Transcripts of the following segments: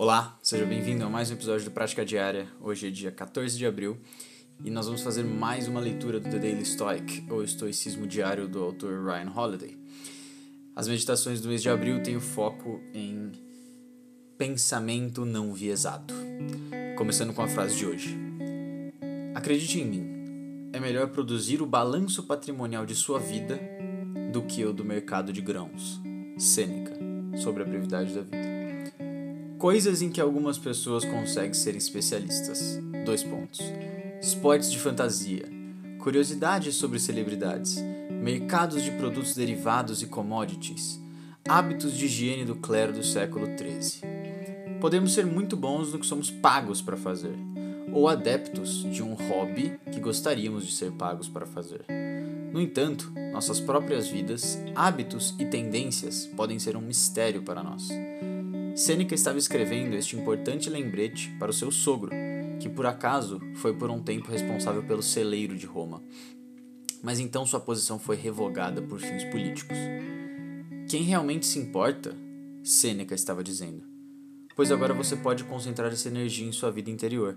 Olá, seja bem-vindo a mais um episódio do Prática Diária. Hoje é dia 14 de abril e nós vamos fazer mais uma leitura do The Daily Stoic, ou Estoicismo Diário do autor Ryan Holiday. As meditações do mês de abril têm o foco em pensamento não viesado. Começando com a frase de hoje: Acredite em mim, é melhor produzir o balanço patrimonial de sua vida do que o do mercado de grãos. Sêneca, sobre a brevidade da vida. Coisas em que algumas pessoas conseguem ser especialistas. Dois pontos. Esportes de fantasia. Curiosidades sobre celebridades. Mercados de produtos derivados e commodities. Hábitos de higiene do clero do século XIII. Podemos ser muito bons no que somos pagos para fazer, ou adeptos de um hobby que gostaríamos de ser pagos para fazer. No entanto, nossas próprias vidas, hábitos e tendências podem ser um mistério para nós. Sêneca estava escrevendo este importante lembrete para o seu sogro, que por acaso foi por um tempo responsável pelo celeiro de Roma. Mas então sua posição foi revogada por fins políticos. Quem realmente se importa? Sêneca estava dizendo. Pois agora você pode concentrar essa energia em sua vida interior.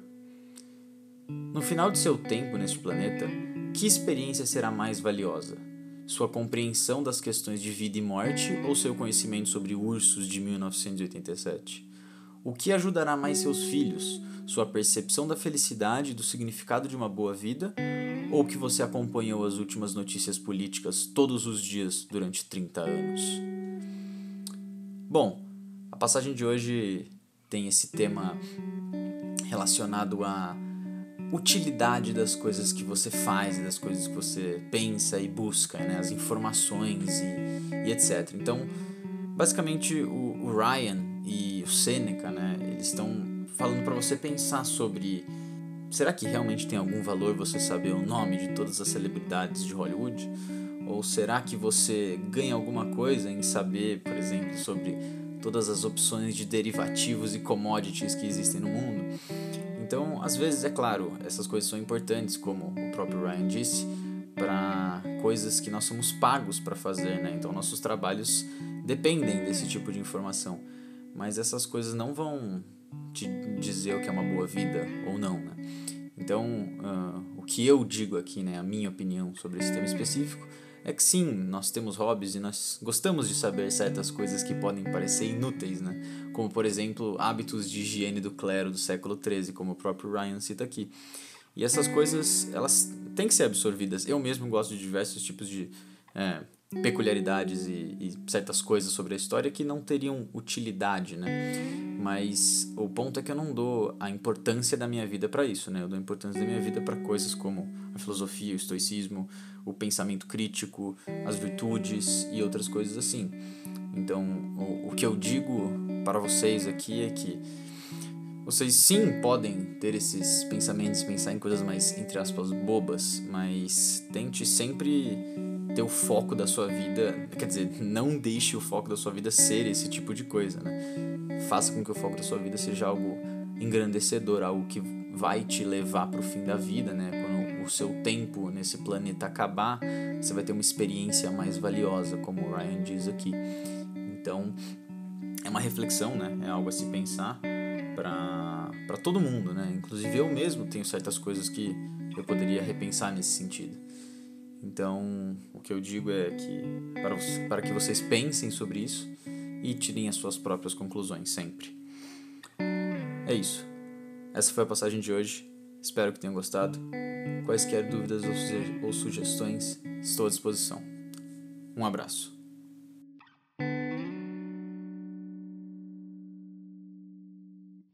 No final de seu tempo neste planeta, que experiência será mais valiosa? Sua compreensão das questões de vida e morte ou seu conhecimento sobre ursos de 1987? O que ajudará mais seus filhos? Sua percepção da felicidade e do significado de uma boa vida? Ou que você acompanhou as últimas notícias políticas todos os dias durante 30 anos? Bom, a passagem de hoje tem esse tema relacionado a utilidade das coisas que você faz das coisas que você pensa e busca, né? as informações e, e etc. Então, basicamente, o, o, Ryan e o Seneca, né, eles estão falando para você pensar sobre será que realmente tem algum valor você saber o nome de todas as celebridades de Hollywood? Ou será que você ganha alguma coisa em saber, por exemplo, sobre todas as opções de derivativos e commodities que existem no mundo? Então, às vezes, é claro, essas coisas são importantes, como o próprio Ryan disse, para coisas que nós somos pagos para fazer, né? Então, nossos trabalhos dependem desse tipo de informação. Mas essas coisas não vão te dizer o que é uma boa vida ou não, né? Então, uh, o que eu digo aqui, né, a minha opinião sobre esse tema específico, é que sim, nós temos hobbies e nós gostamos de saber certas coisas que podem parecer inúteis, né? Como, por exemplo, hábitos de higiene do clero do século XIII, como o próprio Ryan cita aqui. E essas coisas, elas têm que ser absorvidas. Eu mesmo gosto de diversos tipos de é, peculiaridades e, e, certas coisas sobre a história que não teriam utilidade, né? Mas o ponto é que eu não dou a importância da minha vida para isso, né? Eu dou a importância da minha vida para coisas como a filosofia, o estoicismo, o pensamento crítico, as virtudes e outras coisas assim. Então, o, o que eu digo para vocês aqui é que vocês sim podem ter esses pensamentos, pensar em coisas mais, entre aspas, bobas, mas tente sempre ter o foco da sua vida, quer dizer, não deixe o foco da sua vida ser esse tipo de coisa, né? Faça com que o foco da sua vida seja algo engrandecedor, algo que vai te levar para o fim da vida, né? Quando o seu tempo nesse planeta acabar, você vai ter uma experiência mais valiosa, como o Ryan diz aqui. Então, é uma reflexão, né? É algo a se pensar para todo mundo, né? Inclusive eu mesmo tenho certas coisas que eu poderia repensar nesse sentido. Então, o que eu digo é que para, para que vocês pensem sobre isso e tirem as suas próprias conclusões sempre. É isso. Essa foi a passagem de hoje. Espero que tenham gostado. Quaisquer dúvidas ou sugestões, estou à disposição. Um abraço.